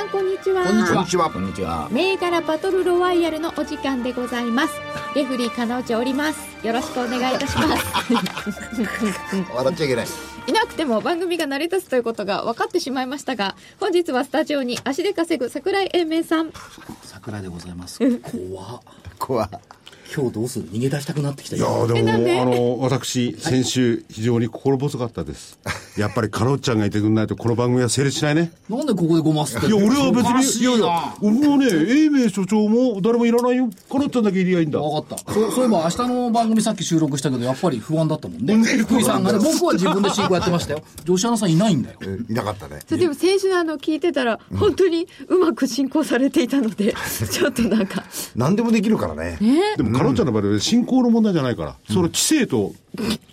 さんこんにちは。こんにちは。こんにちは。こんにちは銘柄バトルロワイヤルのお時間でございます。レフリー金内おります。よろしくお願いいたします。笑っちゃいけない。いなくても番組が成り立つということが分かってしまいましたが本日はスタジオに足で稼ぐ桜井英明さん。桜井でございます。怖っ。怖今日どうする逃げ出したくなってきた。いやでもあの私先週非常に心細かったです。やっぱりカロッちゃんがいてくんないとこの番組は成立しないね。なんでここでごますっていや俺は別にいやいやな俺はね英明所長も誰もいらないよ。カロッちゃんだけいりゃいいんだ。分かった。そうそういえば明日の番組さっき収録したけどやっぱり不安だったもんね。福井さんがね僕は自分で進行やってましたよ。女子アナさんいないんだよ。えいなかったね。そうでも先週あの聞いてたら本当にうまく進行されていたので ちょっとなんか。何でもできるからね。でもカロッちゃんの場合は進行の問題じゃないから、その知性と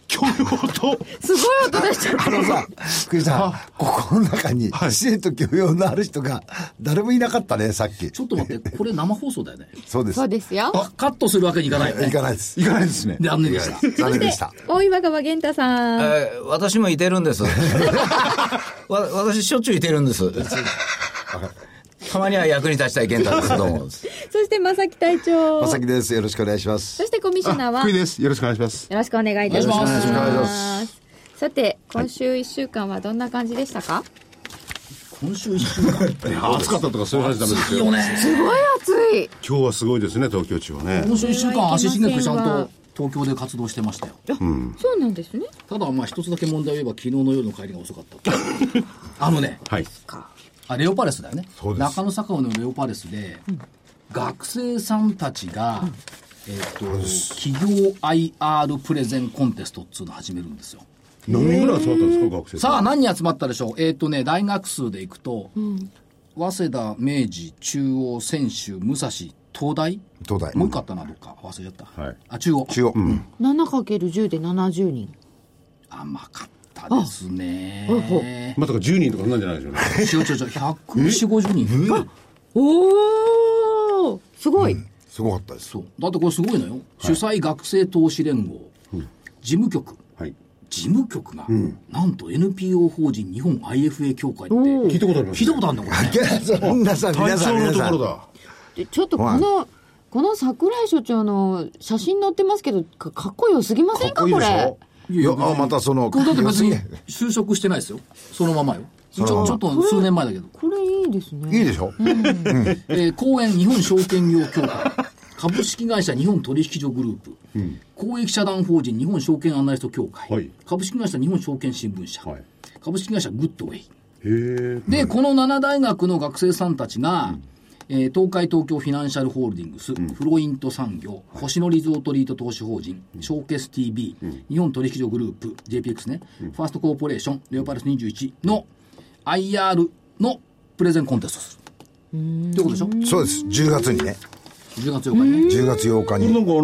教養と。すごい音出しちゃった。あのさ福井さんここの中にはい。知性と教養のある人が誰もいなかったねさっき。ちょっと待ってこれ生放送だよね。そうです。そうですよ。あカットするわけにいかないよね。いかないです。いかないですね。残念でした。残念でした。大岩川源太さん。えー私もいてるんです。わ私しょっちゅういてるんです。たまには役に立ちたい健太です。どうも。です。そして正木隊長。まさきです。よろしくお願いします。そしてコミッショナーは福井です。よろしくお願いします。よろしくお願いいたします。お願いしますお願いしまさて、今週1週間はどんな感じでしたか、今週一週間 暑かったとかそういう話ダメですよ。いいよねすごい暑い。今日はすごいですね東京地方ね。今週一週間足しげくちゃんと東京で活動してましたよ。そうなんですね。ただまあ一つだけ問題を言えば昨日の夜の帰りが遅かった。あのねはいあレオパレスだよね。そうです。中野坂上のレオパレスで、学生さんたちが、えっと企業 IR プレゼンコンテストっつうのを始めるんですよ。何人ぐらい集まったんですか学生さあ何人集まったでしょう。えっ、とね大学数でいくと、早稲田明治中央専修武蔵東大？東大。もう一個あったなどっか。忘れちゃった、はい。あ中央。中央、7×10 で70人。甘かったですね。まさか10人とかなんじゃないでしょうね。違う違う違う。14050人。おー。すごい、すごかったです。そう。だってこれすごいのよ、主催学生投資連合、事務局。はい。事務局が、なんと NPO 法人日本 IFA 協会って。聞いたことあります聞いたことあるんだこれね。いやそんなさ皆さん皆さん。ところだ。でちょっとこの、この桜井所長の写真載ってますけど、かかっこよすぎませんか？これ。いやあまたそのこれだって別に就職してないですよ。そのままよ。ちょちょっと数年前だけど、これいいですね。にいいでしょ、えー公園日本証券業協会。株式会社日本取引所グループ、公益社団法人日本証券アナリスト協会、はい。株式会社日本証券新聞社、はい。株式会社グッドウェイ。へえで、この7大学の学生さんたちが、えー東海東京フィナンシャルホールディングス、フロイント産業、星野リゾートリート投資法人、ショーケス TV、日本取引所グループ、JPX ね、ファーストコーポレーション、レオパレス21の IR のプレゼンコンテストす。る。ってことでしょ？そうです。10月にね ?10 月8日にね。10月8日に。これなんかあの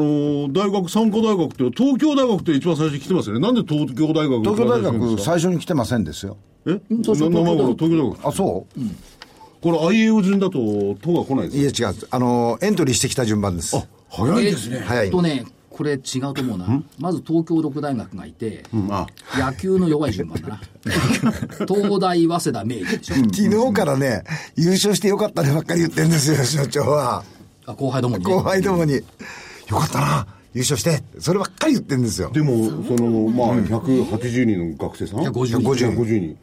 ー大学参加大学って東京大学って一番最初に来てますよね。なんで東京大学東京大学最最初に来てませんですよ。え？そ東京東京大学あそう、これ IAO 順だと都が来ないですいや違う。あのエントリーしてきた順番です。早いですね。早い。とね、これ違うと思うな。まず東京六大学がいて、うん。あ。野球の弱い順番だな。東大、早稲田、明治でしょ。昨日からね優勝してよかったねばっかり言ってるんですよ所長は。あ後輩どもにね。後輩どもに。よかったな優勝して。そればっかり言ってるんですよ。でもそのまあ180人の学生さん？150人。150人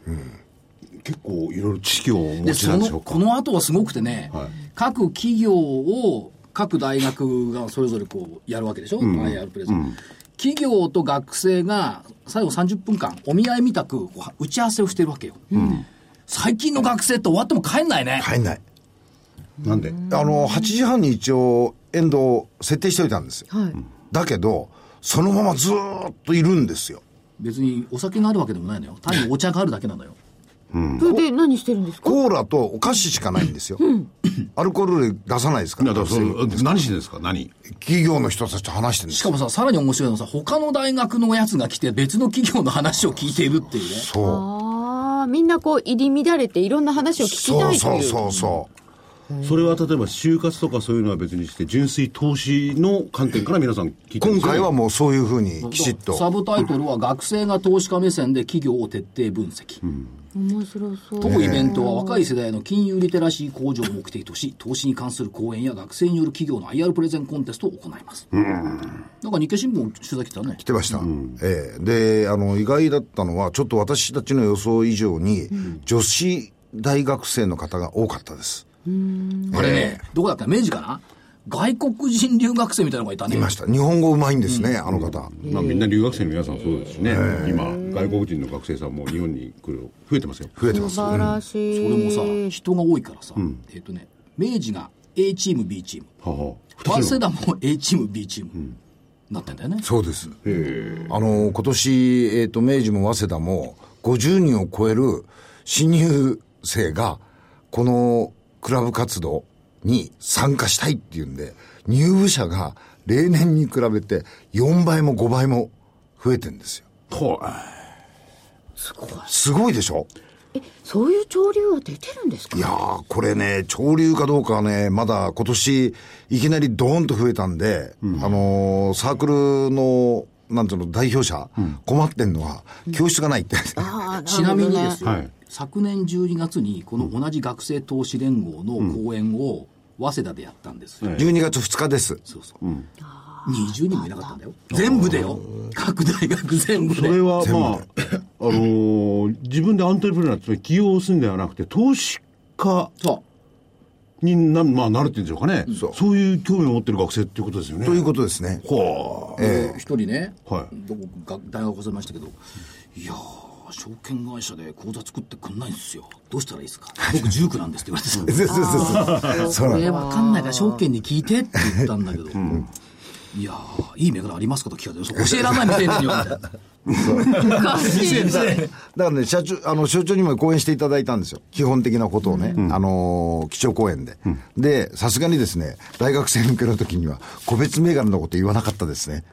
結構いろいろ知識をお持で、ちなんでしょうか？この後はすごくてね、はい各企業を、各大学がそれぞれこう、やるわけでしょ、IR プレゼン。企業と学生が最後30分間、お見合いみたく打ち合わせをしてるわけよ。最近の学生って終わっても帰んないね。入んないなんであの8時半に一応エンドを設定しておいたんですよ、はい。だけどそのままずーっといるんですよ別にお酒があるわけでもないのよ。単にお茶があるだけなのよ。それで何してるんですか？コーラとお菓子しかないんですよ。アルコール類出さないですから。いやだからその何してるんですか？何？企業の人たちと話してるんですしかもさ、さらに面白いのはさ、他の大学のやつが来て別の企業の話を聞いているっていうね。そう。ああ、みんなこう入り乱れていろんな話を聞きたそういという。そうそうそう。それは例えば就活とかそういうのは別にして純粋投資の観点から皆さん聞いてるんですよね今回はもうそういうふうにきちっと。サブタイトルは学生が投資家目線で企業を徹底分析。面白そう。当イベントは若い世代の金融リテラシー向上を目的とし、投資に関する講演や学生による企業の IR プレゼンコンテストを行います。なんか日経新聞取材来たね来。てました。ええで、あの、意外だったのは、ちょっと私たちの予想以上に、女子大学生の方が多かったです。あれね、どこだっけ明治かな？外国人留学生みたいなのがいたね。いました。日本語うまいんですね、あの方。まあみんな留学生の皆さんそうですしね今外国人の学生さんも日本に来る増えてますよ増えてます。素晴らしい。それもさ、人が多いからさ、えっ、とね、明治が A チーム、B チーム。はは早稲田も A チーム、B チーム。なってんだよね。そうです。あの、今年、えっ、と、明治も早稲田も、50人を超える新入生が、このクラブ活動に参加したいっていうんで、入部者が例年に比べて4倍も5倍も増えてんですよ。ほすごい。でしょ？そういう潮流は出てるんですか？いやー、これね、潮流かどうかはね、まだ今年、いきなりドーンと増えたんで、あのーサークルの、なんていうの、代表者、困ってんのは、教室がないって。ああ、ちなみにですよ、はい昨年12月にこの同じ学生投資連合の講演を早稲田でやったんですよ。12月2日です。そうそう。20人もいなかったんだよ。全部でよ。各大学全部で。それはまあ、あのー自分でアントレプレナーつまり起業をするんではなくて投資家そにな,、まあ、なるっていうんでしょうかね、そういう興味を持ってる学生っていうことですよねということですね。はあう。で一人ね、はいどこか大学忘れましたけど、いやー、証券会社で口座作ってくんないんですよ。どうしたらいいですか？僕、ジュークなんですって言われてさ。そうそうそうこれわかんないから証券に聞いてって言ったんだけど、いやー、いい銘柄ありますかと聞かれて、教えられないみたいなよ、みたいな。だからね、社長、あの、所長にも講演していただいたんですよ。基本的なことをね。あのー、基調講演で。で、さすがにですね、大学生向けの時には、個別銘柄のこと言わなかったですね。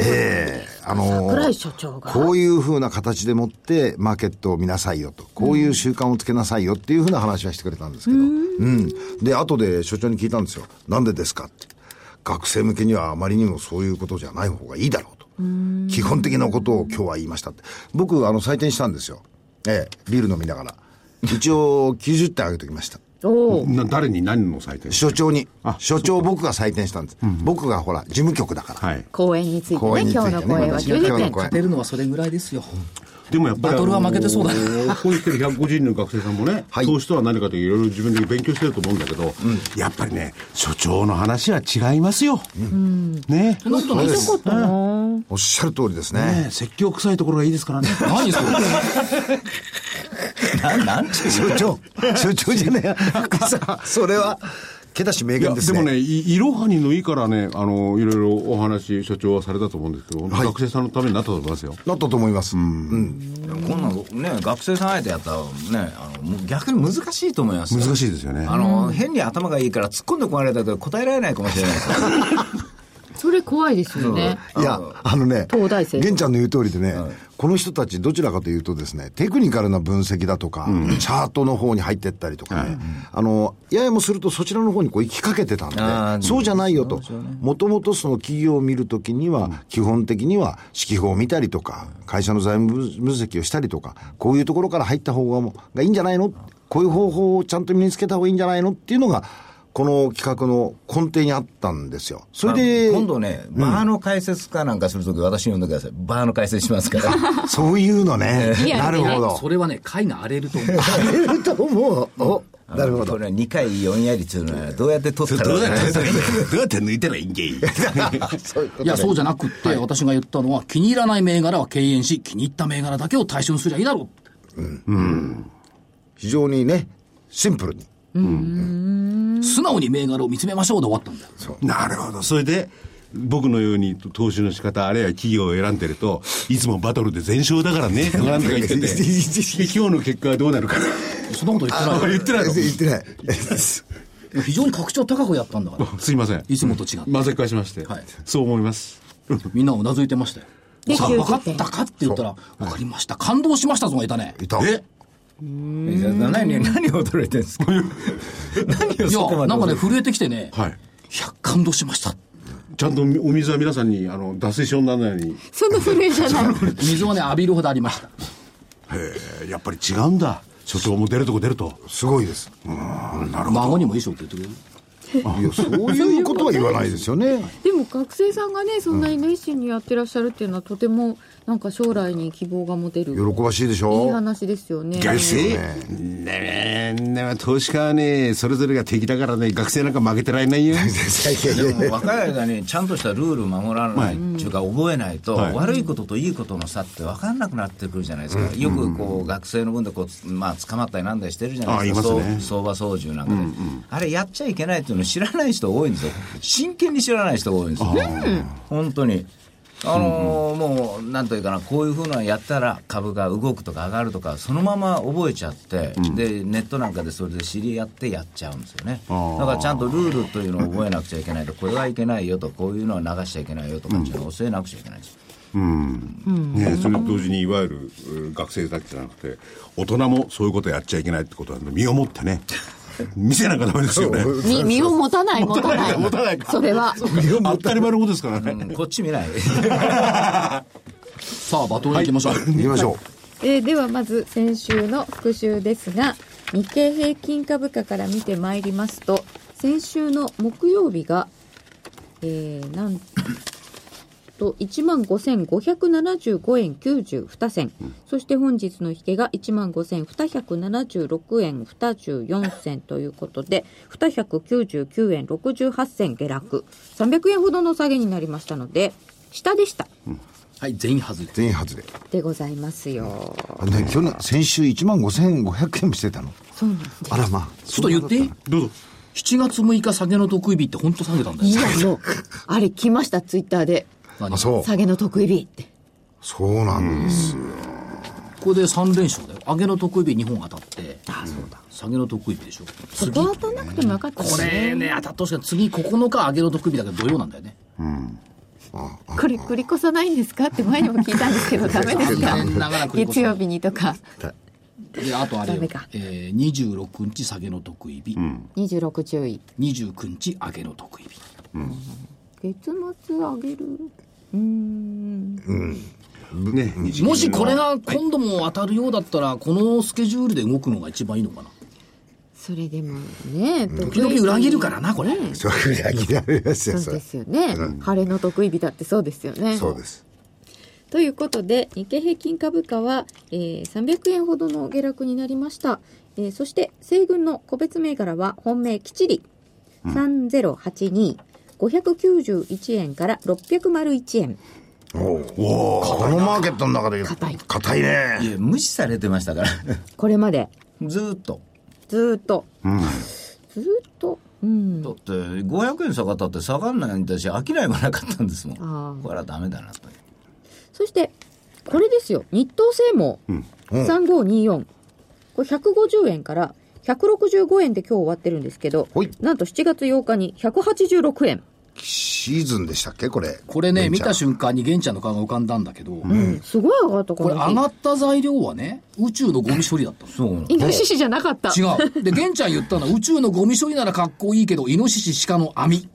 ええあのこういうふうな形でもって、マーケットを見なさいよと。こういう習慣をつけなさいよっていうふうな話はしてくれたんですけど。うん。で、後で所長に聞いたんですよ。なんでですかって。学生向けにはあまりにもそういうことじゃない方がいいだろうと。基本的なことを今日は言いましたって。僕、あの、採点したんですよ。ええ、ビール飲みながら。一応、90点上げておきました。な誰に何の採点？所長に。あ。所長僕が採点したんです。僕がほら、事務局だから。はい。公演についてね、公演についてね今日の公演は90点私が今日の公演。勝てるのはそれぐらいですよ。でもやっぱりバトルは負けてそうだ。あのーここに来てる150人の学生さんもね、はい。投資とは何かといろいろ自分で勉強してると思うんだけど、やっぱりね所長の話は違いますよ、ね。そんなことないです。おっしゃる通りですね。ね説教臭いところがいいですからね。何それ？ななんていう所長、所長じゃねえさん それは、けだし名言ですね。でもねいいろはにのいいからねあのいろいろお話所長はされたと思うんですけど、はい学生さんのためになったと思いますよなったと思います。うん。こんなのね、学生さん相手やったらね、あの逆に難しいと思いますよ難しいですよねあの、変に頭がいいから突っ込んでこられたけど答えられないかもしれないですよ。それ怖いですよね。いや、あのね、東大生玄ちゃんの言う通りでね、この人たちどちらかというとですね、テクニカルな分析だとか、チャートの方に入ってったりとかね、あの、ややもするとそちらの方にこう行きかけてたんで、そうじゃないよと。もともとその企業を見るときには、基本的には指揮法を見たりとか、会社の財務分析をしたりとか、こういうところから入った方ががいいんじゃないの？こういう方法をちゃんと身につけた方がいいんじゃないの？っていうのが、この企画の根底にあったんですよ。それで、今度ね、バーの解説かなんかするとき、私に呼んでください。バーの解説しますから。そういうのね。なるほど。それはね、貝が荒れると思う。荒れると思う。お、なるほど。これは2回4やりっていうのは、どうやって取ったらどうやってどうやって抜いたら いいんけいいや、そうじゃなくって、私が言ったのは、気に入らない銘柄は敬遠し、気に入った銘柄だけを対象にすりゃいいだろう。非常にね、シンプルに。素直に銘柄を見つめましょうで終わったんだよ。なるほどそれで僕のように投資の仕方、あるいは企業を選んでると、いつもバトルで全勝だからね、とかなんとか言ってて、で今日の結果はどうなるかな。そんなこと言ってないあ言ってないの？言ってない。非常に格調高くやったんだから。すいません。いつもと違って混ぜ返しまして。はいそう思います。みんなうなずいてましたよ。でさあ、分か90点ったかって言ったら、分かりました。感動しましたぞがいたね。いた。え？何、何を驚いてるんですか？何をいや、そこまでなんかね、震えてきてね、はい。いや、感動しました。ちゃんとお水は皆さんに、あの、脱水症にならないように。その震えじゃない。水はね、浴びるほどありました。へえ、やっぱり違うんだ。所長も出るとこ出ると。すごいです。孫にも衣装って言ってくれるいや、そういうことは言わないですよね。でも学生さんがねそんなに熱心にやってらっしゃるっていうのはとてもなんか将来に希望が持てる喜ばしいでしいいょ話ですよね。学生ねえ、ねえ投資家はね、それぞれが敵だからね、学生なんか負けてられないよ。でも若い間にちゃんとしたルール守らないっていうか覚えないと、はい悪いことといいことの差って分かんなくなってくるじゃないですか、よくこう学生の分でこうつ、まあ、捕まったりなんだりしてるじゃないですかあいますねそう相場操縦なんかで、あれやっちゃいけないっていうの知らない人多いんですよ。真剣に知らない人が多いんですよ。本当に。あのーもう、なんというかな、こういうふうなのやったら株が動くとか上がるとか、そのまま覚えちゃって、で、ネットなんかでそれで知り合ってやっちゃうんですよね。だからちゃんとルールというのを覚えなくちゃいけないと、これはいけないよと、こういうのは流しちゃいけないよとかっていうのを教えなくちゃいけないです。ねそれと同時にいわゆるう学生だけじゃなくて、大人もそういうことやっちゃいけないってことは、身をもってね、見せなきゃダメですよね。身身を持たない持たない。持たないか。それは。当たり前のことですからね。うんこっち見ない。さあ、バトル行きましょう。行きましょえーではまず先週の復習ですが日経平均株価から見てまいりますと先週の木曜日が、えーなんと1万5575円92銭、そして本日の引けが1万5276円24銭ということで299円68銭下落300円ほどの下げになりましたので下でしたはい、全員外れう。。全員外れ。でございますよあね、去年、先週1万5500円もしてたの。そうなんですあらまあ。ちょっと言っていいどうぞ。7月6日下げの得意日って本当下げたんだよ。いや、もう、あれ来ました、ツイッターで。何あ、そう。下げの得意日って。そうなんですよ。これで3連勝だよ。上げの得意日2本当たって。あそうだ。下げの得意日でしょ。そこ当たんなくてもよかったですこれね、当たってほしい次9日上げの得意日だけど土曜なんだよね。これ繰り越さないんですかって前にも聞いたんですけど、ダメですか 月曜日にとか。で、あとあれよダメか、えー、26日下げの得意日、26注意。29日上げの得意日。月末上げる。うーん。ね、日銀もしこれが今度も当たるようだったら、このスケジュールで動くのが一番いいのかな。それでもね、時々裏切るからな、これ。それが諦めますよ、そうで。すよね。晴れの得意日だってそうですよね。そうです。ということで、日経平均株価は、えー300円ほどの下落になりました。えーそして、西軍の個別銘柄は本命きっちり、3082、591円から601円。おおこのマーケットの中で硬い硬いねいや、無視されてましたから。これまで、ずーっと。ずーっと、ずーっと、うん。だって、500円下がったって下がんないんだし、商いもなかったんですもん。これはダメだなと。そして、これですよ。日東製網、3524。これ150円から165円で今日終わってるんですけどなんと7月8日に186円。シーズンでしたっけ？これ。これね、見た瞬間に玄ちゃんの顔が浮かんだんだけど、うん、すごい上がった、ここれ上がった材料はね、宇宙のゴミ処理だったの。そうイノシシじゃなかった。違う。で、玄ちゃん言ったのは、宇宙のゴミ処理ならかっこいいけど、イノシシ鹿の網。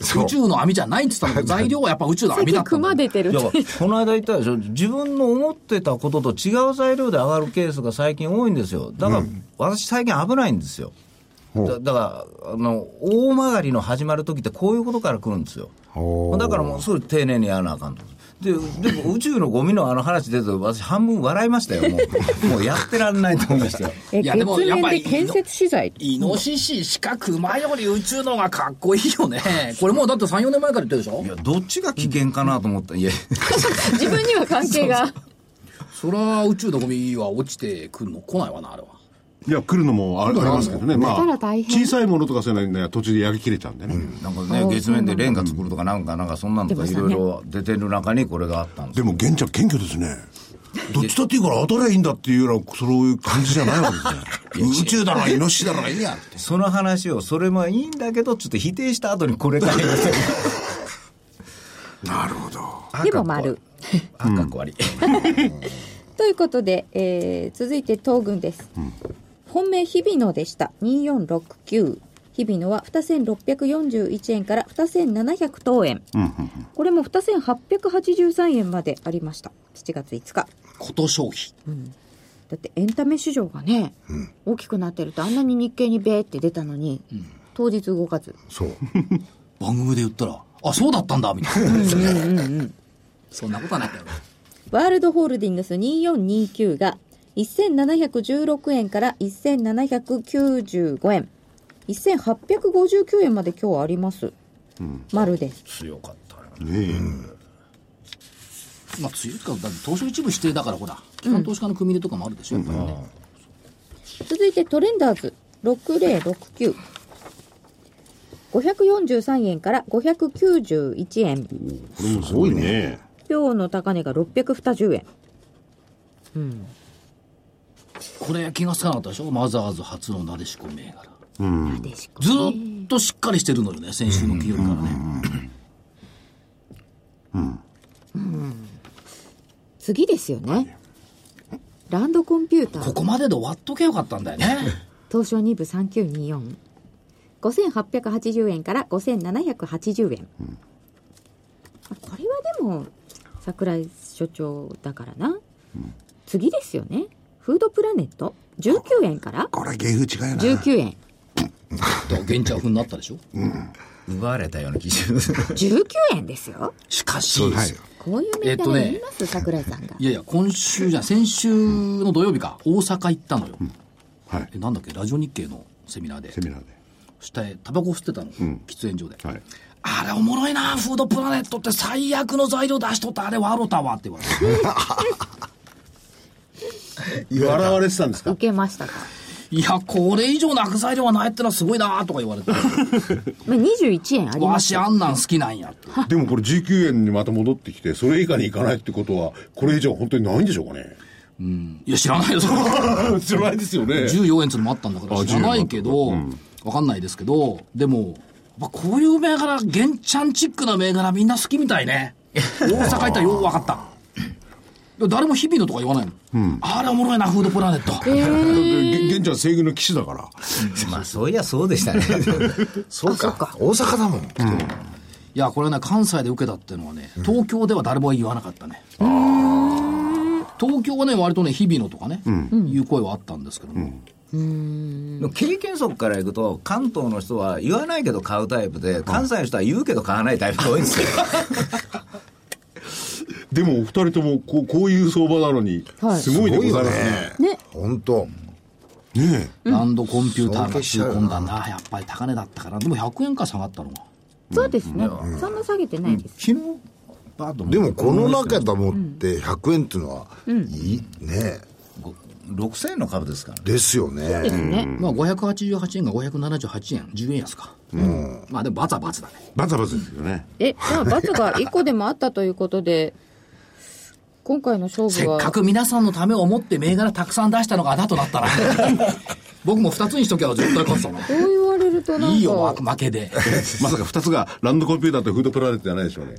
宇宙の網じゃないって言ったの 材料はやっぱ宇宙の網だった熊出てるこの間言ったでしょ、自分の思ってたことと違う材料で上がるケースが最近多いんですよ。だから、私最近危ないんですよ。だだから、あの、大曲がりの始まる時ってこういうことから来るんですよ。だからもうすぐ丁寧にやらなあかんと。で、でも宇宙のゴミのあの話出て私半分笑いましたよ、もう。もうやってらんないと思いましたよ。えいやでも月やっぱり建設資材？イノシシ、鹿、熊より宇宙の方がかっこいいよね。これもうだって3、4年前から言ってるでしょ？いや、どっちが危険かなと思った。いや、自分には関係が。そりゃ宇宙のゴミは落ちてくるの来ないわな、あれは。いや、来るのもあありますけどね。まあ小さいものとかそういうのはね途中で焼き切れちゃうんでね。なんかね、月面でレンガ作るとかなんか、なんかそんなのとかいろいろ出てる中にこれがあったんですよでも、玄ちゃん謙虚ですね。どっちだっていいから当たりゃいいんだっていうような、そういう感じじゃないわけですね。宇宙だろイノシシだろいいやって。その話を、それもいいんだけど、ちょっと否定した後にこれかいませんなるほど。でも丸。あ、かっこ悪い。ということで、えー続いて東軍です、本命日比野でした。2469日比野は2641円から2700等円、これも2883円までありました。7月5日。こと消費。だってエンタメ市場がね、大きくなってるとあんなに日経にベーって出たのに、当日動かず。そう。番組で言ったら、あ、そうだったんだ、みたいな。そんなことはないけど。ワールドホールディングス2429が1716円から1795円。1859円まで今日あります、丸で。す強かったよ。まあ、強いか、だって東証一部指定だから、ほら、機関投資家の組み入れとかもあるでしょ、やっぱりね。続いてトレンダーズ6069 543円から591円。これもすごいね。今日の高値が620円これ気がつかなかったでしょ？マザーズ初のなでしこ銘柄。なでしこずーっとしっかりしてるのよね、先週の金曜日からね。次ですよねランドコンピューターここまでで終わっとけよかったん。だよね。東証2部3924 5880円から5780円、あこれはでも桜井所長だからな、次ですよねフードプラネット？19円から？これ芸風違いな。19円現地は風になったでしょ？奪われたような気がする。19円ですよしかし、こういう銘柄言います、桜井さんがいやいや、今週じゃん、先週の土曜日か、大阪行ったのよ。はい。えなんだっけ、ラジオ日経のセミナーで。セミナーで。そして、タバコ吸ってたの、喫煙所で。はい。あれおもろいな、フードプラネットって最悪の材料出しとった、あれ笑うたわって言われて。笑われてたんですか？受けましたか、いや、これ以上なく材料はないってのはすごいなとか言われて。まあ、21円ありわますよしあんなん好きなんやって。でもこれ19円にまた戻ってきて、それ以下にいかないってことは、これ以上本当にないんでしょうかね？いや、知らないよ、それは。知らないですよね。14円っていうのもあったんだからあ知らないけど、わかんないですけど、でも、まあ、こういう銘柄、玄ちゃんチックな銘柄みんな好きみたいね。大阪行ったらよう分かった。で誰も日々のとか言わないの。あれおもろいな、フードプラネット。だって、げ現地は西軍の騎士だから。まあ、そういやそうでしたね。そうか。大阪だもん。いや、これはね、関西で受けたっていうのはね、東京では誰も言わなかったね。東京はね、割とね、日々のとかね、いう声はあったんですけども経験則からいくと、関東の人は言わないけど買うタイプで、関西の人は言うけど買わないタイプが多いんですよ。でも、お二人ともこう、こういう相場なのには、い。すごいでございますね。ね。本当。ねランドコンピューターが吸い込んだな、やっぱり高値だったから。でも100円か下がったのが。そうですね、そんな下げてないです、昨日、でもこの中でもって100円っていうのは、いい。ね。6000円の株ですからね。ですよね。ですね、まあ、588円が578円、10円安か。まあ、でもバツはバツだね。バツバツですよね。えじゃあ罰が1個でもあったということで今回の勝負はせっかく皆さんのためを思って銘柄たくさん出したのがあだとなったら、僕も2つにしときゃ絶対勝つたの。こう言われるとなんかいいよ、負けで。まさか二つがランドコンピューターとフードプラネットじゃないでしょうね。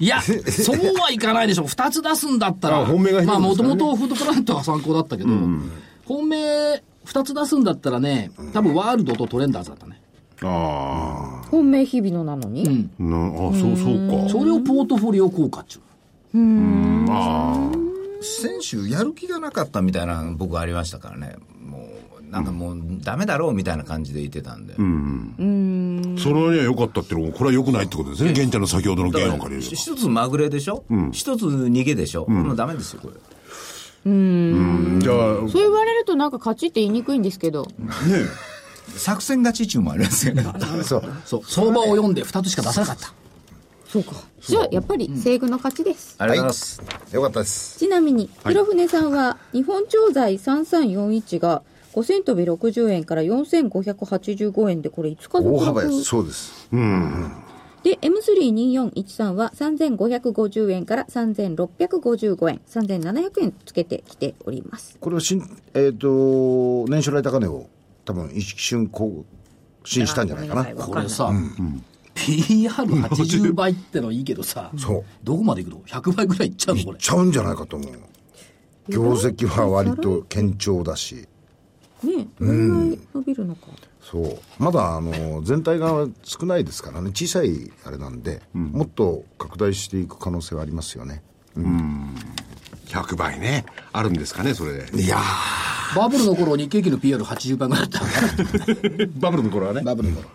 いや、そうはいかないでしょ。2つ出すんだったら、あ本命が一つまあ、もともとフードプラネットが参考だったけど、本命2つ出すんだったらね、多分ワールドとトレンダーズだったね。あ本命日々のなのに、あ。なあ、そう、そうか。それをポートフォリオ効果っちゅう。先週やる気がなかったみたいな僕はありましたからね。なんかもうダメだろうみたいな感じで言ってたんで。それには良かったっていうのも、これは良くないってことですね。現地の先ほどのだから弦を借りる一つまぐれでしょ？一、つ逃げでしょ、もうダメですよ、これ。と。じゃあ、そう言われるとなんか勝ちって言いにくいんですけど作戦勝ち中もありますよね。そう。そう、相場を読んで2つしか出さなかった。そうかじゃあやっぱり西軍の勝ちです、ありがとうございます。よかったです。ちなみに黒船さんは日本調剤3341が5000飛び60円から4585円で、これ5日続大幅安。落そうです。で、M32413 は3550円から3655円、3700円つけてきております。これは新、えっ、と、年初来高値を多分一瞬更新したんじゃないかな。なこれさ、PR80 倍ってのはいいけどさ、そうどこまでいくの ?100 倍ぐらいいっちゃうのこれ。ちゃうんじゃないかと思う。業績は割と堅調だし。ねどれぐらい伸びるのか。そう。まだ、あの、全体が少ないですからね。小さいあれなんで、もっと拡大していく可能性はありますよね。100倍ね。あるんですかね、それで。いやバブルの頃日経平均の PR80 倍ぐらいだった。バブルの頃はね。バブルの頃。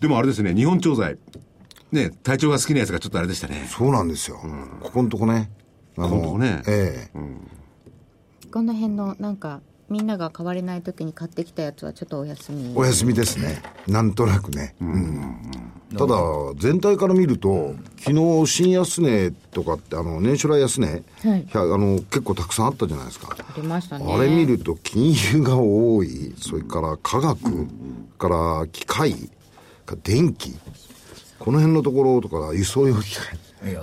でもあれですね、日本調剤。ね、体調が好きなやつがちょっとあれでしたね。そうなんですよ。ここのとこね。ここのとこねええこの辺のなんかみんなが買われない時に買ってきたやつはちょっとお休み。お休みですね。なんとなくね。うん。ただ、全体から見ると、昨日、新安値とかって、あの、年初来安値、はい。あの、結構たくさんあったじゃないですか。ありましたね。あれ見ると、金融が多い、それから科学、から機械、電気、この辺のところとか、輸送用機械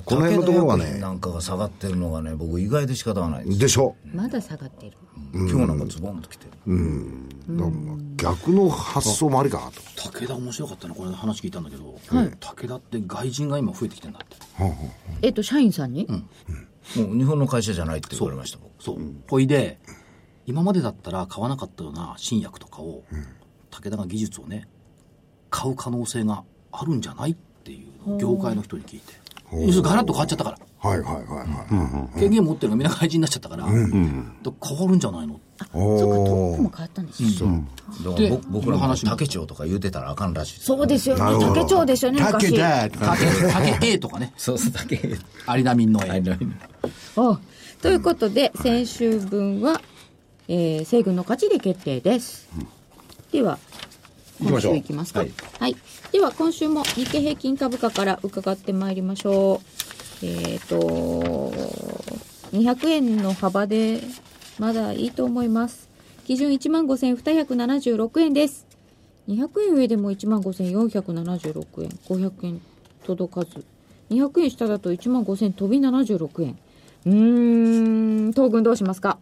この辺のところがねな、んかが下がってるのがね、僕意外で仕方がないです。でしょ？まだ下がってる今日なんかズボンと来てる。だから逆の発想もありかなと。武田面白かったのこれ話聞いたんだけど、武田って外人が今増えてきてんだって。えっと社員さんに、もう日本の会社じゃないって言われました僕そう。ほいで、今までだったら買わなかったような新薬とかを、武田が技術をね、買う可能性があるんじゃないっていう業界の人に聞いて。要するにガラッと変わっちゃったから。はいはいはいはい。権限持ってるのがみんな外人になっちゃったから、変わるんじゃないのおそうかトッープも変わったんですよ、だかでら僕僕らも話も竹町とか言うてたらあかんらしい。ですそうですよね。竹町ですよね昔。だ竹、竹 A とかね、そうそう竹。アリナミンの A。はいあということで先週分は、えー西軍の勝ちで決定です、では今週いきますか？ははい。い、では今週も日経平均株価から伺ってまいりましょう。えっ、と200円の幅でまだいいと思います。基準1万5276円です。200円上でも1万5476円。500円届かず。200円下だと1万5000飛び76円。うーん東軍どうしますか？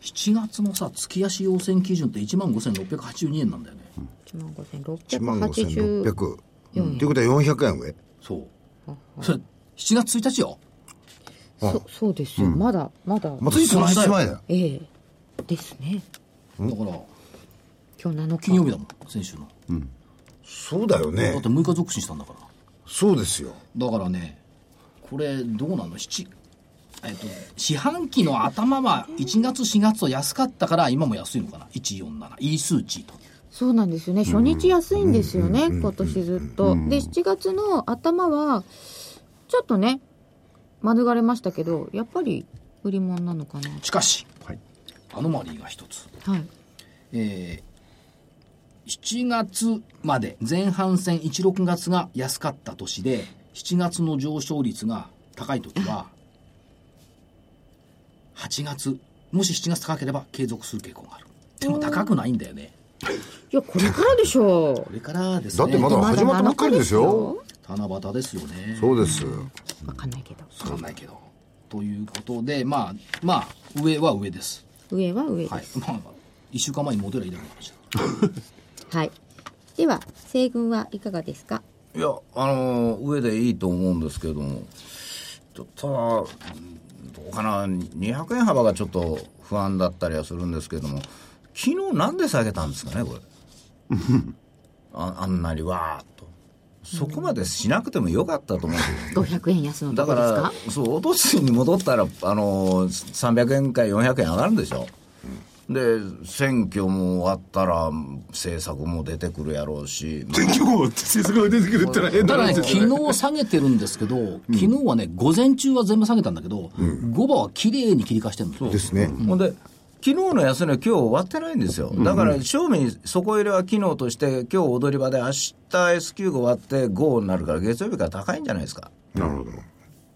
7月のさ、月足要請基準って1万5682円なんだよね。1万1万5680 5600。ということは400円上？そう。それ、7月1日よ。そそうですよ、まだまだ、また数日前だよ。ええですねだから、今日7日金曜日だもん、先週の。そうだよだっねて。6日続進したんだから。そうですよ。だからね、これ、どうなの？七えっと、四半期の頭は1月、4月は安かったから、今も安いのかな、147、いい数値と。そうなんですよね。初日安いんですよね、今年ずっと、で7月の頭はちょっとね免れましたけどやっぱり売り物なのかな？しかし、はい。アノマリーが一つ。はい。えー7月まで前半戦1、6月が安かった年で、7月の上昇率が高い時は、8月、もし7月高ければ継続する傾向がある。でも高くないんだよね。いやこれからでしょこれからですね。だってまだ始まったばっかりですよ。七夕ですよね。そうです。うわかんないけどわかんないけど。ということで、まあ、まあ、上は上です。上は上ですはい。まあ、一週間前に戻ればいいだけの話だ。はい、では西軍はいかがですか？いやあの上でいいと思うんですけれどもただどうかな200円幅がちょっと不安だったりはするんですけれども昨日なんで下げたんですかねこれ？ああんなにわーっと。そこまでしなくてもよかったと思うんですよ。500円安のだかとこですか？らそうおとついに戻ったらあの300円か400円上がるんでしょで選挙も終わったら政策も出てくるやろうし、まあ選挙後政策が出てくるってのは変なただね、話ですよね。昨日下げてるんですけど、昨日はね、午前中は全部下げたんだけど、午後は綺麗に切り返してるんですよ。ですね。ほんで、昨日の安値、今日終わってないんですよ、だから正味に底入れは機能として、今日踊り場で、明日 S q が終わって5になるから、月曜日から高いんじゃないですか。なるほど。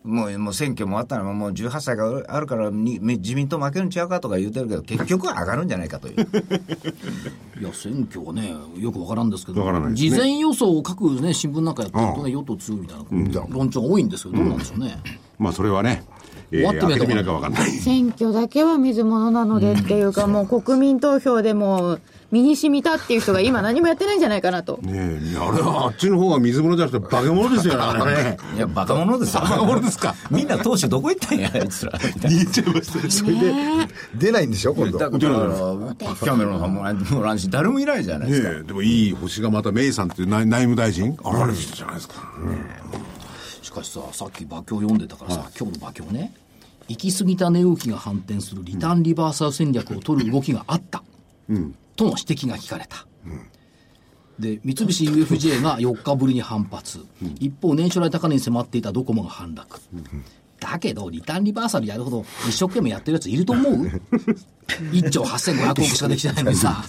もうもう選挙もあったらもう18歳があるからに自民党負けるんちゃうかとか言うてるけど結局は上がるんじゃないかという。いや、選挙はね、よくわからんですけど、ね。事前予想を各、ね、新聞なんかやってるとね、与党強いみたいな論調が多いんですけど、どうなんでしょうね。まあそれはね、え終わってみなきゃわかんない。選挙だけは水物なのでっていうか、もう国民投票でも身に染みたっていう人が今何もやってないんじゃないかなと。ねえ、あれはあっちの方が水物じゃなくて化け物ですよね、あれね。いやバカ者ですよバカ者ですか？みんな党首どこ行ったんやあいつら言っちゃいましたね。それで、出ないんでしょ、今度。だからキャメロンさんももらんし誰もいないじゃないですか、ねえ、でもいい星がまたメイさんっていう内内務大臣現れてきたじゃないですか。しかしさ、さっき馬鏡読んでたからさ、今日の馬鏡ね、行き過ぎた値動きが反転するリターンリバーサル戦略を取る動きがあった、との指摘が聞かれた。で、三菱 UFJ が4日ぶりに反発。一方、年初来高値に迫っていたドコモが反落。だけど、リターンリバーサルやるほど一生懸命やってるやついると思う ?1 兆8500億しかできてないのにさ。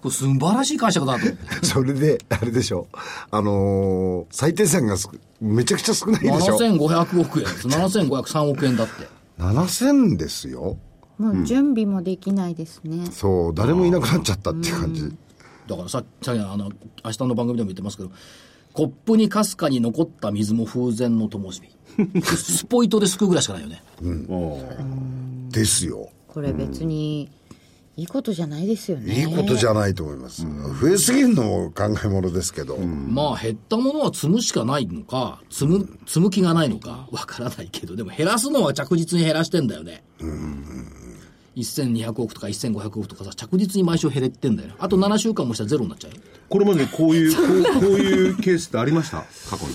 これ素晴らしい会社だと思って。それで、あれでしょ。あのー最低線がすめちゃくちゃ少ないでしょ。7500億円です。7503億円だって。7000ですよ。もう準備もできないですね。そう、誰もいなくなっちゃったっていう感じ。だからささっきのあの明日の番組でも言ってますけどコップにかすかに残った水も風前の灯火スポイトですくうぐらいしかないよねですよ。これ別にいいことじゃないですよね。いいことじゃないと思います。増えすぎるのも考えものですけど。まあ減ったものは積むしかないのか積む積む気がないのかわからないけどでも減らすのは着実に減らしてんだよね1200億とか1500億とかさ着実に毎週減れてんだよねあと7週間もしたらゼロになっちゃうよこれまでこういう、こうこういうケースってありました？過去に。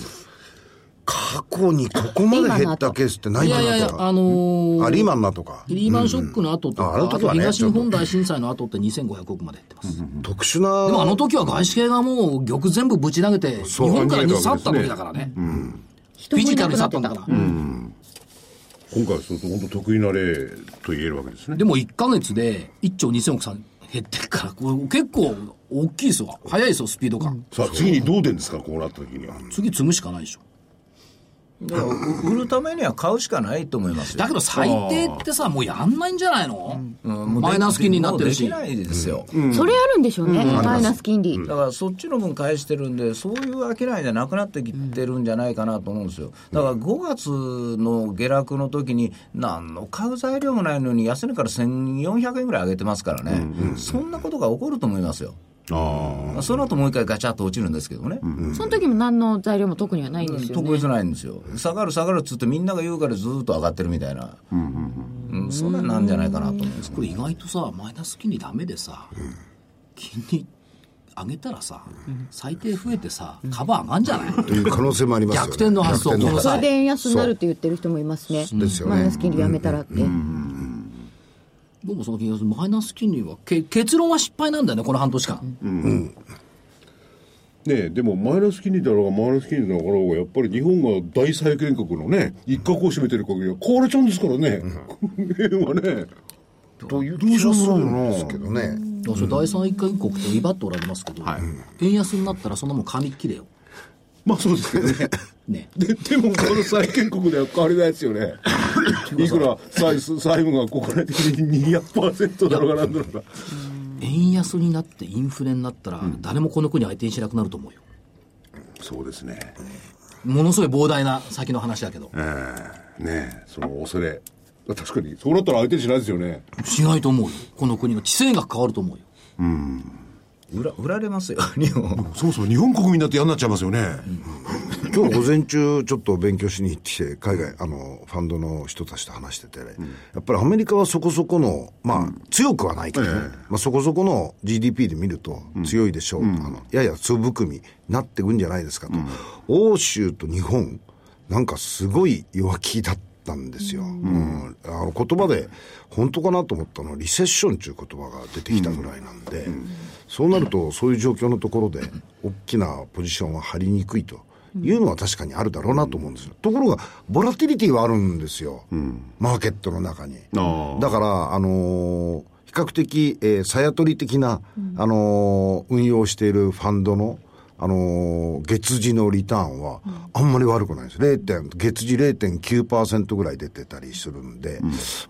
過去にここまで減ったケースってないいやいかなとか。やいやあのーあ、リーマンなとか。リーマンショックの後とか、うんあとね東日本大震災の後って2500億まで減ってます。特殊な。でもあの時は外資系がもう玉全部ぶち投げて、日そう本から去った時だからね。人もいフィジカルに去ったんだから。今回はそうすると本当得意な例と言えるわけですね。でも1ヶ月で1兆2000億さん減ってるから、これ結構大きいですよ。早いですよ、スピード感。さあ次にどう出るんですかこうなった時には。次積むしかないでしょ。だからう売るためには買うしかないと思いますよ。だけど最低ってさ、もうやんないんじゃないの？うん。もうでマイナス金利になってるし。もうできないですよ、それあるんでしょうね、マイナス金利。だからそっちの分返してるんで、そういう商いじゃなくなってきてるんじゃないかなと思うんですよ。だから5月の下落の時に、何の買う材料もないのに、安値から1400円ぐらい上げてますからね、そんなことが起こると思いますよ。あその後もう一回ガチャッと落ちるんですけどね。その時も何の材料も特にはないんですよね。特別ないんですよ。下がる下がるっつってみんなが言うからずっと上がってるみたいな。うんそんなんなんじゃないかなと思うんですこれ意外とさ、マイナス金利ダメでさ、金利上げたらさ、最低増えてさ、株上がんじゃない？という可能性もありますよ、ね。逆転の発想それで円安になるって言ってる人もいますね。ですよねマイナス金利やめたらって。僕もその気がするマイナス金利はけ結論は失敗なんだよねこの半年間、ねえでもマイナス金利だろうがマイナス金利だろうがやっぱり日本が大債権国のね一角を占めてる限りは壊れちゃうんですからね、円はね。という気がするんですけどね。だからそれ第三一回国って威張っておられますけど、円安になったらそんなもん紙切れよまあそうですけどね。ね。ででもこの債権国では変わりないですよね。いくら債債務が国内的に200%だろうがなんだろうが円安になってインフレになったら、誰もこの国相手にしなくなると思うよ。そうですね。ものすごい膨大な先の話だけど、ええ。ねえ。その恐れ。確かにそうなったら相手にしないですよね。しないと思うよ。この国の地政学変わると思うよ売ら売られますよ、日本。そもそも日本国民だって嫌になっちゃいますよね、今日午前中ちょっと勉強しに行ってきて、海外、あの、ファンドの人たちと話してて、やっぱりアメリカはそこそこの、まあ、強くはないけどね、まあそこそこの GDP で見ると強いでしょう、あのやや粒含みになっていくんじゃないですかと。欧州と日本、なんかすごい弱気だったんですよ。うんあの言葉で、本当かなと思ったのは、リセッションっていう言葉が出てきたぐらいなんで、そうなると、そういう状況のところで、大きなポジションは張りにくいというのは確かにあるだろうなと思うんですよ。ところが、ボラティリティはあるんですよ。マーケットの中に。だから、あのー比較的、えー、さや取り的な、あのー運用しているファンドの、あのー月次のリターンはあんまり悪くないです。0. 点月次0.9%ぐらい出てたりするんで、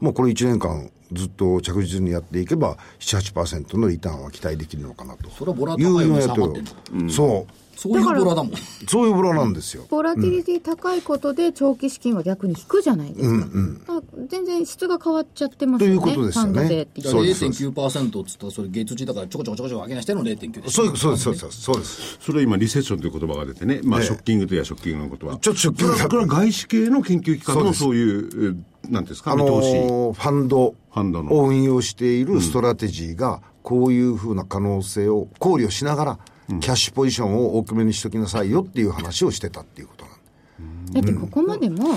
もうこれ1年間ずっと着実にやっていけば、7、8%のリターンは期待できるのかなと。それはボラって下がってんの？る。そう。そういうボラだもん。そういうボラなんですよ。ボラティリティ高いことで長期資金は逆に引くじゃないですか。だから全然質が変わっちゃってますよね。ということですよねファンド税ってじゃあ言ってそうです0.9%っつったらそれ月次だからちょこちょこちょこちょこ上げなしての0.9でしょそういうそうです、そうです、そうです。それは今リセッションという言葉が出てね、まあ、ええショッキングといえばショッキングの言葉。ちょっとショッキングこれは外資系の研究機関のそうですそういう、えーなんですか、あの。ーファンドファンドのを運用しているストラテジーが、こういうふうな可能性を考慮しながら、キャッシュポジションを大きめにしときなさいよっていう話をしてたっていうことなんでだってここまでも、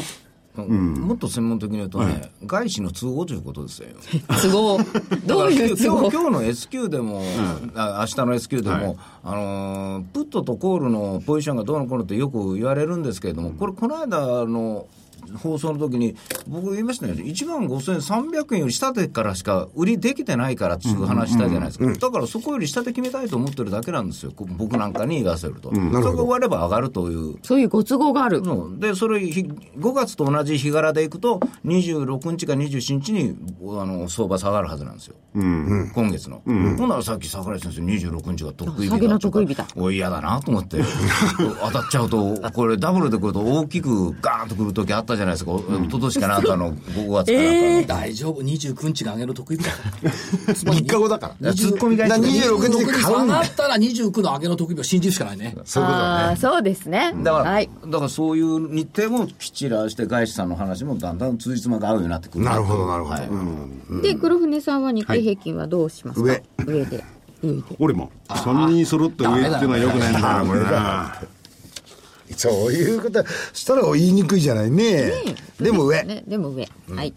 もっと専門的に言うとね、外資の都合ということですよ。都合。どういう都合？今日今日の S q でも、あ明日の S q でも、あのープットとコールのポジションがどうのこうのってよく言われるんですけれども、これ、この間の放送の時に、僕言いましたね、1万5300円より下でからしか売りできてないからっていう話したじゃないですか、だからそこより下で決めたいと思ってるだけなんですよ、こ僕なんかに言わせると。それが終われば上がるという。そういうご都合がある。そうで、それ、ひ5月と同じ日柄でいくと、26日か27日にあの相場下がるはずなんですよ、今月の。ほんならさっき桜井先生、26日が得意日だ下げの得意日だ。おい、嫌だなと思って、当たっちゃうと、これ、ダブルでくると、大きくガーンとくるときあったじゃないですか、お一昨年かなんかの5月かなんかの。大丈夫？29日が上げる得意日だから。3日後だから。ツッコミがだから26日に買下うんだがったら29の上げの得意日を信じるしかないね。そういうことだね。ああ、そうですね。だから、はい。だからそういう日程もきっちり合わせて、外資さんの話もだんだん通じつまが合うようになってくる。なるほどなるほど。はい。で、黒船さんは日経平均はどうしますか、上。上で。上で。俺も。3人揃った上っていうのはよくないんだな、これな。そういうことはしたら言いにくいじゃないね。でも上。ね、でも上。はい。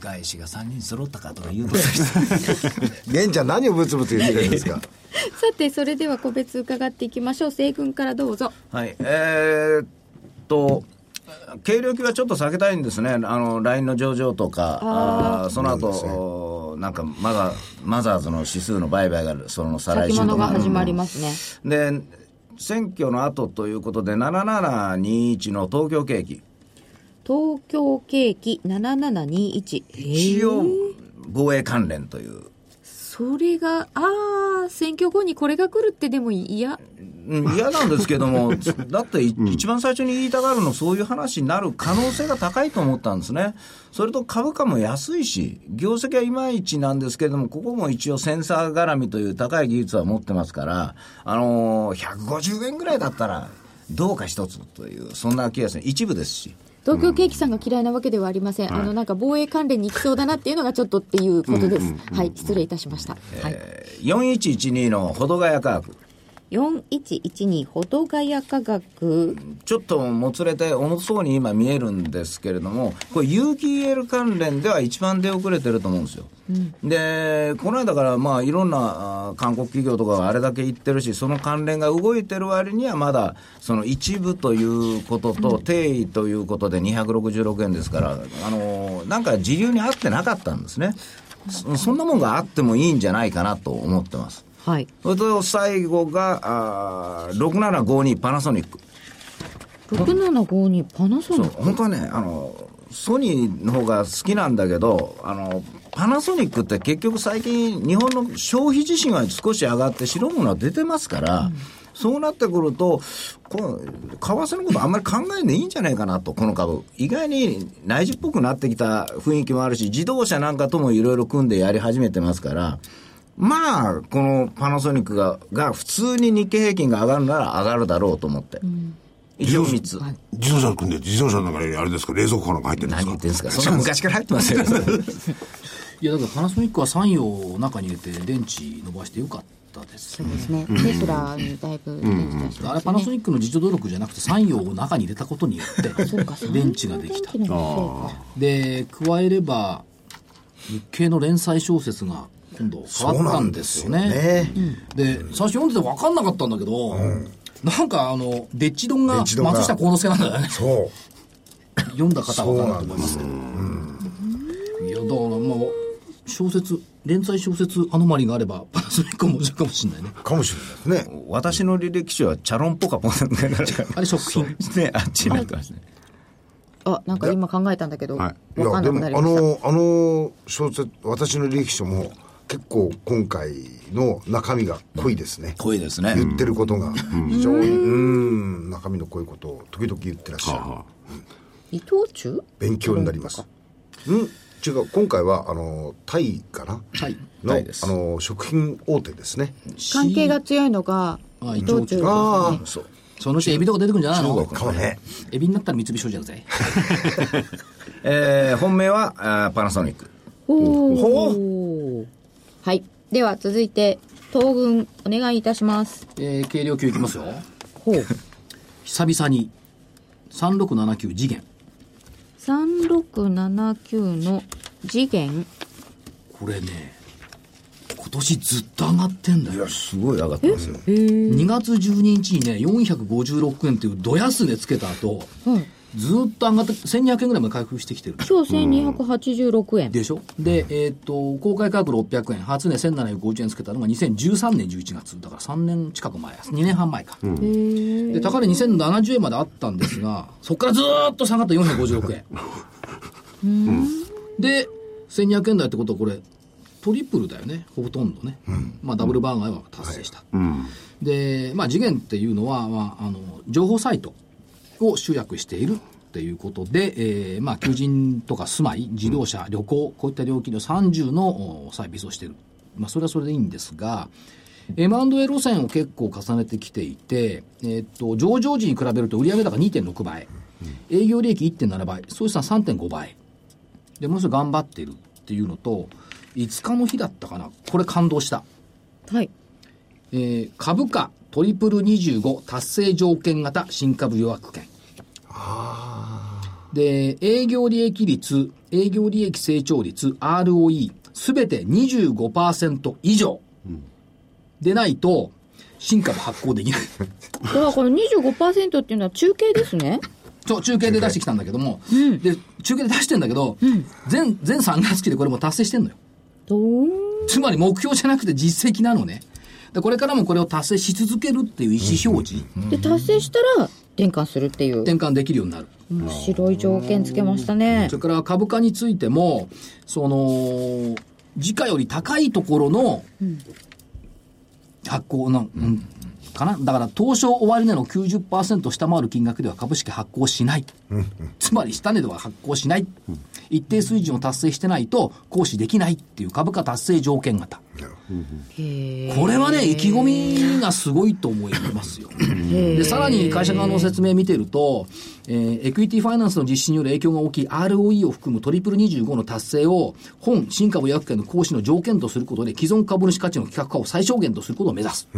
外資が3人揃ったかとか言うと 玄ちゃん何をブツブツ言ってるんですか？さて、それでは個別伺っていきましょう。西軍からどうぞ。はい、えーっと、軽量級はちょっと避けたいんですね、あの LINE の上場とか、あーその後、おなんかマザマザーズの指数の売買がその再来先物週とかが始まりますね。で、選挙の後ということで、7721の東京景気、東京景気7721。一応、防衛関連という。それが、ああ、選挙後にこれが来るってでも嫌。うん嫌なんですけども、だってい一番最初に言いたがるの、そういう話になる可能性が高いと思ったんですね。それと株価も安いし、業績はいまいちなんですけれども、ここも一応センサー絡みという高い技術は持ってますから、あのー150円ぐらいだったら、どうか一つという、そんな気がする。一部ですし。東京景気さんが嫌いなわけではありません。あの、なんか防衛関連に行きそうだなっていうのがちょっとっていうことです。はい、失礼いたしました。はい。えー4112の保土ヶ谷価格。4112保土ヶ谷価格。ちょっともつれて重そうに今見えるんですけれども、これ有機 EL 関連では一番出遅れてると思うんですよ。で、この間からまあいろんな韓国企業とかがあれだけ言ってるし、その関連が動いてる割にはまだその一部ということと定位ということで266円ですから、あのーなんか時流に合ってなかったんですね。そそんなもんがあってもいいんじゃないかなと思ってます。はい。それと最後が、あー6752パナソニック。6752パナソニック？本当はねあのソニーの方が好きなんだけどあのパナソニックって結局最近日本の消費自身は少し上がって白物は出てますから、そうなってくるとこの為替のことあんまり考えんでいいんじゃないかなとこの株意外に内需っぽくなってきた雰囲気もあるし自動車なんかともいろいろ組んでやり始めてますからまあ、このパナソニックがが普通に日経平均が上がるなら上がるだろうと思って。一応3つ。自動車組んで、自動車の中にあれですか、冷蔵庫なんか入ってるんですか？何言ってんですか？そんな昔から入ってますよ。いやだからパナソニックは産業を中に入れて電池伸ばしてよかったですそうですね。テスラにだいぶ出てましたあれパナソニックの自助努力じゃなくて産業を中に入れたことによって電池ができた。で加えれば日経の連載小説が今度変わったんですよねね。で最初読んでて分かんなかったんだけど、なんかあのデッチ丼がデッチ丼が松下幸之助なんだよねそう。読んだ方は分かると思いますけどいやだからまあ小説連載小説アノマリがあれば、パナソニックも面白いかもしれないね。かもしれないですね。私の履歴書はチャロンポカポンなんだから。あれ食品。ね、あっちになってますね。あ、なんか今考えたんだけど、わはいかんなくいやでもあなりました。のあの小説私の履歴書も結構今回の中身が濃いですね、濃いですね。言ってることが。非常にうん中身の濃いことを時々言ってらっしゃる、伊藤忠？勉強になります。うん。違う今回はあのタイかな？はい。のタイです。あの食品大手ですね。関係が強いのがあ伊藤忠ですね。ああ。そう。そのうちエビとか出てくるんじゃないの？か。もねエビになったら三菱商事だぜ。えー本命はあーパナソニック。おーはい。では続いて、東軍お願いいたします。えー、軽量級いきますよ。ほう。久々に、3679次元。3679の次元。これね、今年ずっと上がってんだよ。すごい上がってますよ。2月12日にね、456円っていうド安値つけた後、はい。ずっと上がって、1200円ぐらいまで回復してきてる。今日1286円。でしょ？で、えっ、と、公開価格600円、初値1750円つけたのが2013年11月。だから3年近く前、2年半前か。で、高値2070円まであったんですが、そこからずーっと下がって456円。で、1200円台ってことはこれ、トリプルだよね、ほとんどね。まあ、ダブルバーガーは達成した。で、まあ、次元っていうのは、まあ、あの、情報サイトを集約しているっていうことで、えーまあ、求人とか住まい、自動車、旅行、こういった料金の30のおサービスをしている。まあ、それはそれでいいんですが、M&A 路線を結構重ねてきていて、えーっと、上場時に比べると売上高2.6倍、営業利益1.7倍、総資産3.5倍。で、ものすごい頑張っているっていうのと、5日の日だったかな、これ感動した。はい。えー株価トリプル25達成条件型新株予約権。で、営業利益率、営業利益成長率、ROE、すべて25%以上でないと、新株発行できない。ではこの25%っていうのは中継ですね。そう、中継で出してきたんだけども、で、中継で出してんだけど、全、全3月期でこれも達成してんのよ。どーん。つまり目標じゃなくて実績なのね。でこれからもこれを達成し続けるっていう意思表示、で、達成したら転換するっていう。転換できるようになる。面白い条件つけましたねそ。れから株価についても、その、時価より高いところの発行の、うんかな？だから、東証終値の90%下回る金額では株式発行しない。つまり、下値では発行しない。一定水準を達成してないと、行使できないっていう株価達成条件型。これはね、意気込みがすごいと思いますよ。で、さらに会社側の説明見てると、えーエクイティファイナンスの実施による影響が大きい ROE を含むトリプル25の達成を、本新株予約権の行使の条件とすることで、既存株主価値の企画化を最小限とすることを目指す。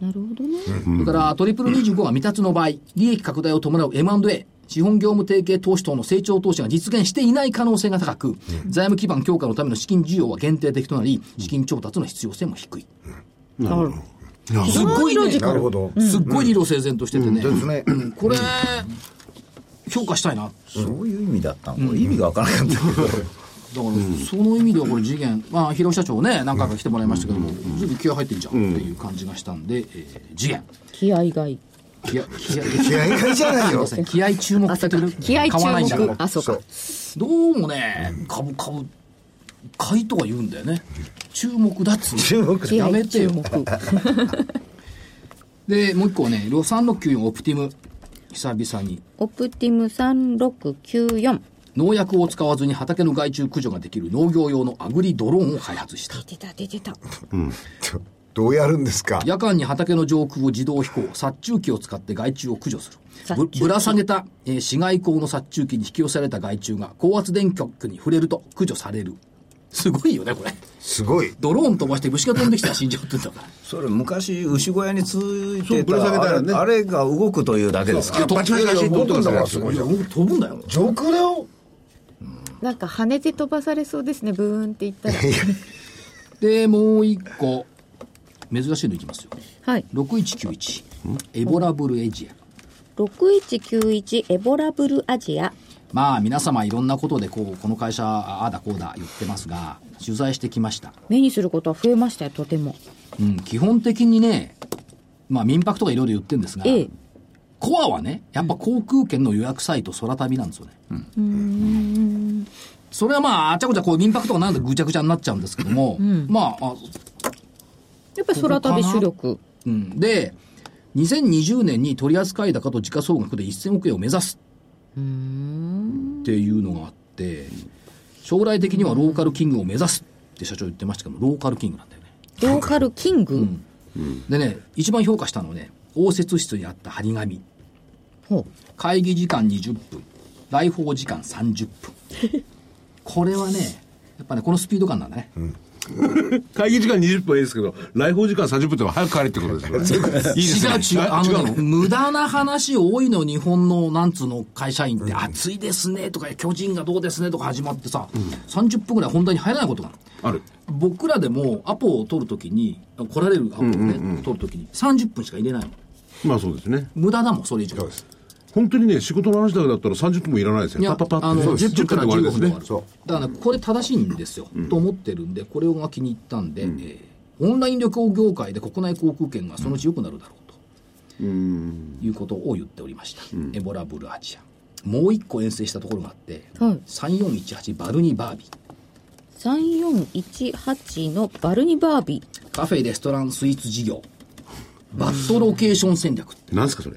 なるほどね。それから、トリプル25が未達の場合、利益拡大を伴う M&A、資本業務提携投資等の成長投資が実現していない可能性が高く、財務基盤強化のための資金需要は限定的となり、資金調達の必要性も低い。なるすっごいね、なるほど、すっごい理路整然としててね、ですね、これ、評価したいな。そういう意味だったの、意味がわからなかったけど。だから、その意味ではこれ次元、まあ、広尾社長ね、何回か来てもらいましたけども、ずいぶん気合入ってんじゃんっていう感じがしたんで、えー次元。気合がいい。気合、気合、気合いじゃないよ 気合注目あ、そうかして。気合買わないんだから注目。あ、そうか。どうもね、株、株、買いとは言うんだよね。注目だっつうの注目気合やめてよ。で、もう一個はね、3694オプティム。久々に。オプティム3694。農薬を使わずに畑の害虫駆除ができる農業用のアグリドローンを開発した。出てた、出てた。どうやるんですか？夜間に畑の上空を自動飛行、殺虫機を使って害虫を駆除する。ぶぶら下げた、えー市街光の殺虫機に引き寄せられた害虫が高圧電極に触れると駆除される。すごいよね、これ。すごいドローン飛ばして虫が飛んできたら死んじゃうってんだから。それ昔牛小屋についてそうぶら下げたらねたあれあれが動くというだけですかバチバチバチって音がすごい飛ぶんだよ。上空だよなんか跳ねて飛ばされそうですね、ブーンって言ったら。で、もう一個、珍しいのいきますよ。はい。6191。エボラブルエジア。6191エボラブルアジア。まあ皆様いろんなことでこうこの会社ああだこうだ言ってますが取材してきました、目にすることは増えましたよとてもうん、基本的にねまあ民泊とかいろいろ言ってるんですが、ええコアはねやっぱ航空券の予約サイト空旅なんですよね、それはまああちゃこちゃこう民泊とかなんでぐちゃぐちゃになっちゃうんですけども、まああやっぱり空旅主力。うん、で、2020年に取扱高と時価総額で1000億円を目指す。っていうのがあって、将来的にはローカルキングを目指す。って社長言ってましたけど、ローカルキングなんだよね。ローカルキング、でね、一番評価したのはね、応接室にあった張り紙。ほう。会議時間20分、来訪時間30分。これはね、やっぱね、このスピード感なんだね。会議時間20分はいいですけど、来訪時間30分って早く帰れってことですよね。いいですね。違う違う。あの？ね、無駄な話多いの、日本の、なんつうの、会社員って、暑いですね、とか、巨人がどうですね、とか始まってさ、30分ぐらい本題に入らないことがある。僕らでも、アポを取るときに、来られるアポをね、取るときに、30分しか入れないの。まあそうですね。無駄だもん、それ以上。本当にね、仕事の話だけだったら30分もいらないですよ。いや、パッパッパあの、ッと。10分から15分で終わる。そだからね、これ正しいんですよ、と思ってるんで、これが気に入ったんで、えーオンライン旅行業界で国内航空券がそのうち良くなるだろうと、いうことを言っておりました。エボラブルアジア。もう一個遠征したところがあって、はい3418バルニバービー。3418のバルニバービカフェ、レストラン、スイーツ事業。バットロケーション戦略って。なんですかそれ。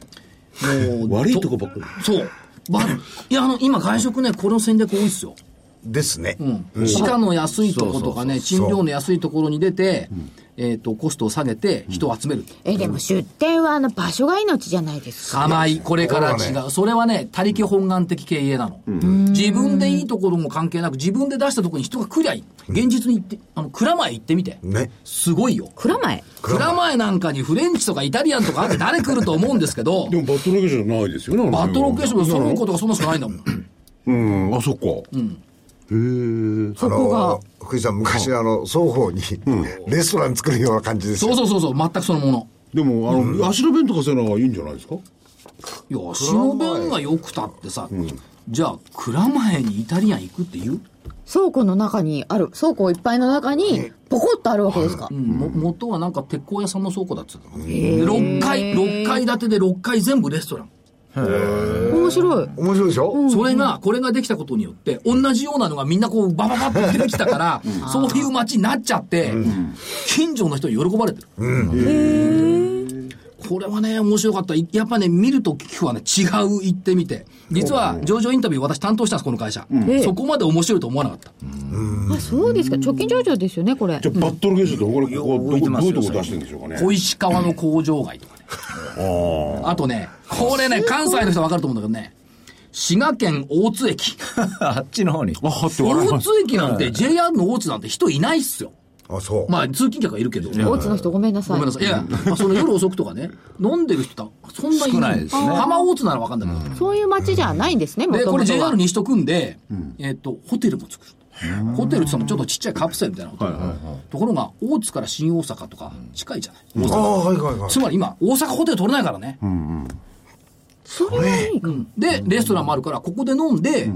もう悪いとこばっかり。そう。バいや、あの、今外食ね、この戦略多いですよ。う。ですね。うん、地価の安いところとかね、賃料の安いところに出て、えっ、と、コストを下げて人を集める。えでも出店はあの場所が命じゃないですか甘い、これから違そうう。それはね、他力本願的経営なの。自分でいいところも関係なく、自分で出したところに人が来りゃいい。現実に行って、あの、蔵前行ってみて。ね。すごいよ。蔵前？蔵前なんかにフレンチとかイタリアンとかあって誰来ると思うんですけど で、もバットロケーションないですよね。バットロケーションもそういうこことがそんなしかないんだもん。うん、あ、そっか。うん。へえ。あの、福井さん、昔、あの、双方に、レストラン作るような感じですよそうそうそうそう、全くそのもの。でも、あの、足の弁とかそういうのはいいんじゃないですか？いや、足の弁が良くたってさ、じゃあ、蔵前にイタリアン行くって言う、倉庫の中にある倉庫いっぱいの中にポコッとあるわけですか、うん。も元はなんか鉄鋼屋さんの倉庫だっつうの。で6階、6階建てで6階全部レストラン。面白い面白いでしょ、それが、これができたことによって、同じようなのがみんなこう、バババッと出てきたから、そういう街になっちゃって、近所の人に喜ばれてる。これはね、面白かった。いやっぱね、見ると聞くはね、違う行ってみて。実は、上場インタビュー私担当したんです、この会社。そこまで面白いと思わなかった。あそうですか貯金上場ですよねこれじゃあ、バットロケーションってここはどういうとこ出してるんでしょうかね。小石川の工場街とかね。あとね、これね、関西の人は分かると思うんだけどね、滋賀県大津駅。あっちの方に。あはって笑い大。津駅なんて JR の大津なんて人いないっすよ。あ、そう。まあ、通勤客はいるけど。大津の人ごめんなさいごめんなさい。いや、まあその夜遅くとかね、飲んでる人だそんなに少ないですね浜大津なら分かんないけど。そういう街じゃないんですね、もで、これ JR は。西と組んで、えっと、ホテルも作る。ホテルってそのちょっとちっちゃいカプセルみたいなホテル。ところが、大津から新大阪とか近いじゃない？大ああ、阪はいはいはい。つまり今、大阪ホテル取れないからね。それはいいかで、レストランもあるから、ここで飲んで、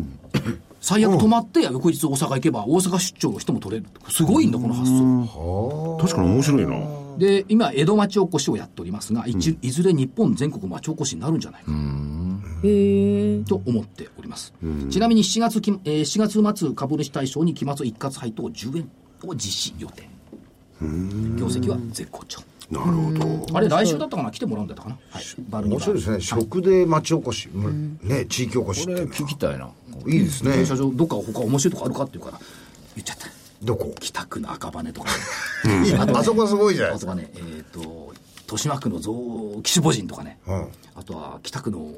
最悪泊まって、翌日大阪行けば、大阪出張の人も取れる。すごいんだ、この発想。確かに面白いな。で、今、江戸町おこしをやっておりますが、いちいずれ日本全国町おこしになるんじゃないか。と思っております。ちなみに7月き、えー4月末株主対象に期末一括配当10円を実施予定。業績は絶好調。なるほど。あれ、来週だったかな？来てもらうんだったかな？はい。バル面白いですね。食で町おこし、ね、地域おこしっこれて聞きたいな。いいですね。社長、どっか他面白いとこあるかって言うから、言っちゃった。どこ？北区の赤羽とか、いやあそこはすごいじゃないですか。あとはね、えっ、と、豊島区の造岸母人とかね、うん。あとは北区の、お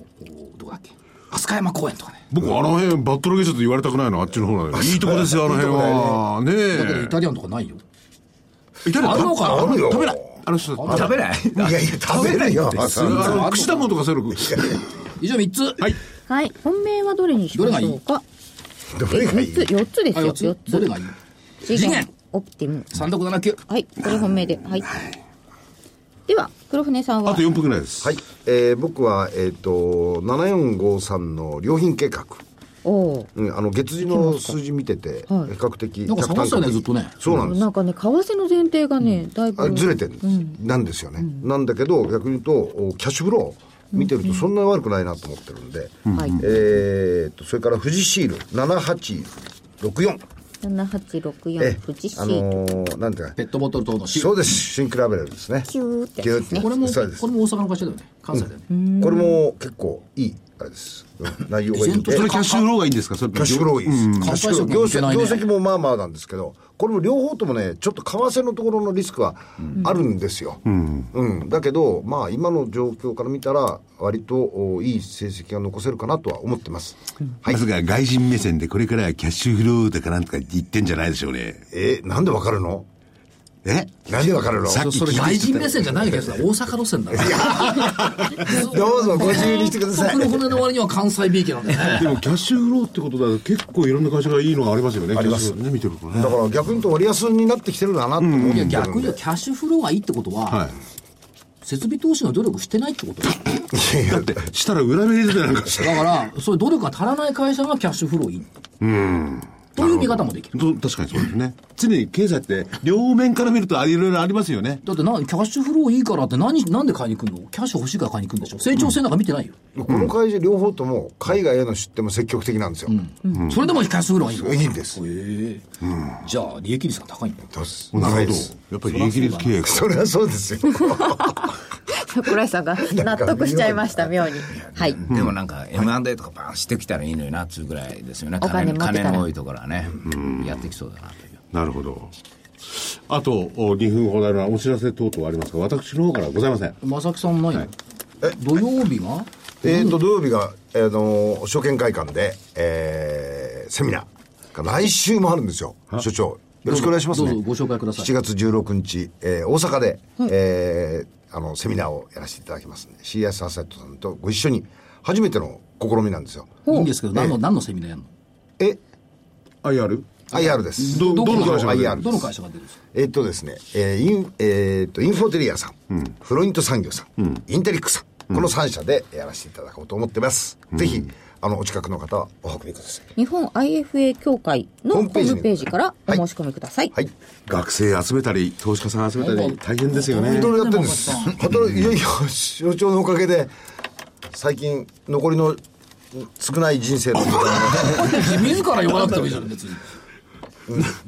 どこだっけ、飛鳥山公園とかね。僕、あの辺、バットロケーションと言われたくないの、あっちの方なのよ。いいとこですよ、あの辺は。ね。え。だけどイ。タリアンとかないよ。イタリアンあるのかな？ああるよ。食べない。あの人、食食べない。いやいや、食べないよ。べあの、串玉とかそういうの。以上3つ。はい。はい。本命はどれにしましょうか？どれがいい？3つ。4つですあ、よ4つ。4つ。どれがいい？次元。オプティム ?3679。はいこれ本命で。はい。では黒船さんは？あと4分ぐらいです。はい。えー僕は、えっ、と、7453の良品計画。おおうん、あの月次の数字。見てて、比はい。較的なんか下がってたよねずっとね。そうなんです。なんかね為替の前提がね、だいぶ。あずれてるんです、なんですよね、なんだけど逆に言うとおキャッシュフロー見てるとそんな悪くないなと思ってるんで、はいえーっとそれから富士シール7864 7864え富士シあーのーなんていうか。ペットボトル等のそうです。シンクラベルですね。キューって。キューって。これもこれも大阪の会社だよね。関西だよね、これも結構いいあれです、うん内容がいいんでそれキャッシュフローがいいんですか？それキャッシュフローいいです。んキャッシュフロー業績業績もまあまあなんですけど、これも両方ともね、ちょっと為替のところのリスクはあるんですよ。うん。だけど、まあ今の状況から見たら、割とおいい成績が残せるかなとは思ってます。はいま。さか外人目線でこれからはキャッシュフローだかなんとか言ってんじゃないでしょうね。え、なんでわかるの？え？なんでわかるの？さっきそれ外人目線じゃないけどさ大阪路線だ どうぞご自由にしてください。こ。の船の割には関西 B 機なんだよね。でもキャッシュフローってことだと結構いろんな会社がいいのがありますよね。あります。ね、見てるとね。だ。から逆に言うと割安になってきてるんだなと思ってるんで。いや逆に言うとキャッシュフローがいいってことは、はい。設備投資の努力してないってことだだって、したら裏目に出てなんか。しただからそういう努力が足らない会社がキャッシュフローいいという見方もできると確かにそうですね。常に経済って両面から見るといろいろありますよね。だってなキャッシュフローいいからって何なんで買いに行くの？キャッシュ欲しいから買いに行くんでしょ？成長性なんか見てないよ、この会社両方とも海外への出店も積極的なんですよ。それでもキャッシュフローがいいの？いいんです。ええじゃあ利益率が高いんだそうですなるほど。高いですやっぱり利益率契約。それはそうですよ。桜井さんが納得しちゃいました妙に。はい。でもなんか M&A とかバーンしてきたらいいのになっつうぐらいですよね。お金金の多いところはね、やってきそうだなという。なるほど。あと、お2分ほどのお知らせ等々ありますか私の方からはございません。正木さんないの、土曜日が？えー、と土曜日が、えー、の証券会館で、えーセミナー来週もあるんですよ。所長よろしくお願いしますね。どうぞご紹介ください。7月16日、えー大阪で、えーあのセミナーをやらせていただきますんで CS アセットさんとご一緒に初めての試みなんですよ。いいんですけど、何の何のセミナーやるの？え？IR? IR です。ど、どの会社が出るどの会社が出るんですか？えっとですね、えーイン、えーっと、インフォテリアさん、フロイント産業さん、インテリックさん、この3社でやらせていただこうと思ってます。ぜひ、あの、お近くの方はお運びください。日本 IFA 協会のホホームページにームページからお申し込みください、はい。学生集めたり、投資家さん集めたり、大変ですよね。い。ろい。ろやってるんです。働いいやいや、所長のおかげで、最近、残りの少ない人生の時間自ら言わなくてもいいじゃん別に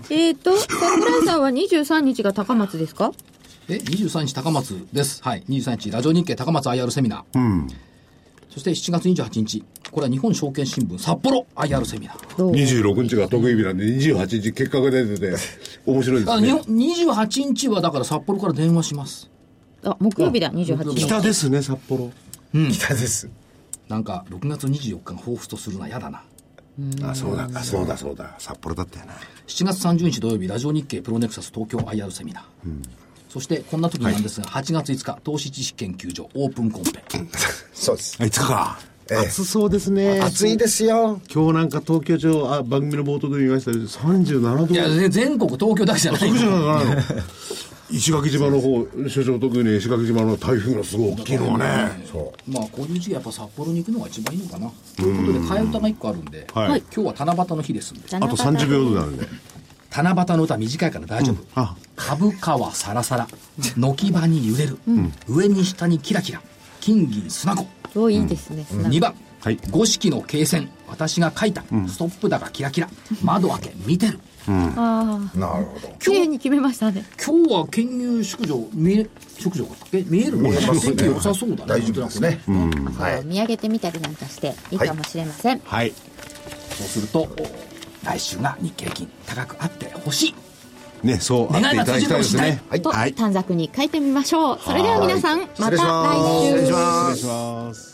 えっ、と桜井さんは23日が高松ですか？え23日高松です。はい。23日ラジオ日経高松 IR セミナー、そして7月28日これは日本証券新聞札幌 IR セミナー26日が得意日なんで、28日結果が出てて、面白いですね。あ日本28日はだから札幌から電話しますあ木曜日だ28日北ですね、札幌。北です。なんか6月24日が彷彿とするのは嫌だなあ、そうだ、あそうだ、そうだ。札幌だったよな。7月30日土曜日ラジオ日経プロネクサス東京 IR セミナー、そしてこんな時なんですが、8月5日投資知識研究所オープンコンペ そうです。あ、5日か。ええ。暑そうですね。暑いですよ。今日なんか東京町、あ、番組の冒頭で見ましたけど、37度。いやね全国東京だけじゃない。得じゃないの石垣島の方、所長特に石垣島の台風がすごい大きいのはね。まあこういう時期やっぱ札幌に行くのが一番いいのかな。ということで替え歌が1個あるんで、はい。今日は七夕の日ですんで。あと30秒ほどなんで。七夕の歌短いから大丈夫、あ。株価はサラサラ。軒場に揺れる、上に下にキラキラ金銀砂子。おいいですね、砂2番、はい。五色の罫線。私が書いた、ストップ高キラキラ。窓開け見てる。ああなるほど。綺麗に決めましたね。今日は兼入宿女見え宿女だったっけ見えるの天気良さそうだね。大丈夫ですね。はい。見上げてみたりなんかしていいかもしれません、はい。そうするとお来週が日経金。高くあってほしいね、そうあっていただきたいですね。はい。とはい。短冊に書いてみましょう。それでは皆さんまた来週。失礼します。